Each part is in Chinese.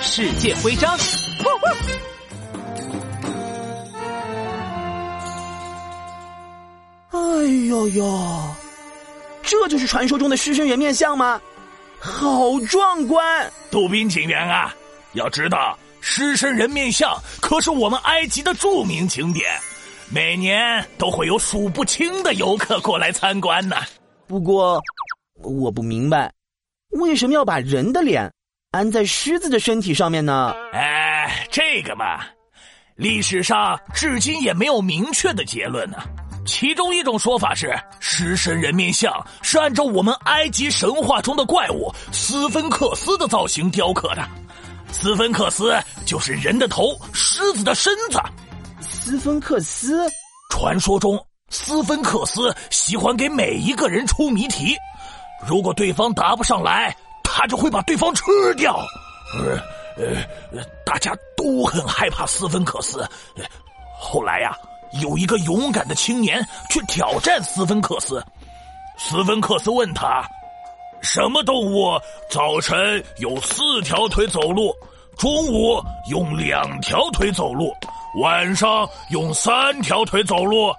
世界徽章。哎呦呦，这就是传说中的狮身人面像吗？好壮观！杜宾警员啊，要知道狮身人面像可是我们埃及的著名景点，每年都会有数不清的游客过来参观呢。不过，我不明白，为什么要把人的脸安在狮子的身体上面呢？哎，这个嘛，历史上至今也没有明确的结论呢。其中一种说法是，狮身人面像是按照我们埃及神话中的怪物斯芬克斯的造型雕刻的。斯芬克斯就是人的头，狮子的身子。斯芬克斯，传说中斯芬克斯喜欢给每一个人出谜题，如果对方答不上来，他就会把对方吃掉。呃呃，大家都很害怕斯芬克斯。后来呀。有一个勇敢的青年去挑战斯芬克斯，斯芬克斯问他：“什么动物早晨有四条腿走路，中午用两条腿走路，晚上用三条腿走路？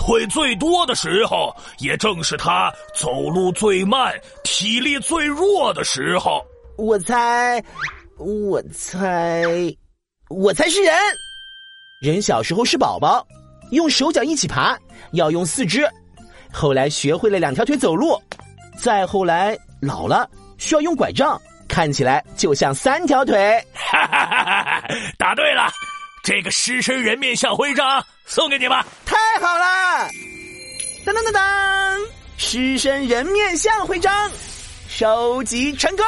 腿最多的时候，也正是他走路最慢、体力最弱的时候。”我猜，我猜，我猜是人。人小时候是宝宝。用手脚一起爬，要用四肢。后来学会了两条腿走路，再后来老了需要用拐杖，看起来就像三条腿。哈哈哈哈答对了，这个狮身人面像徽章送给你吧。太好了！噔噔噔噔，狮身人面像徽章收集成功。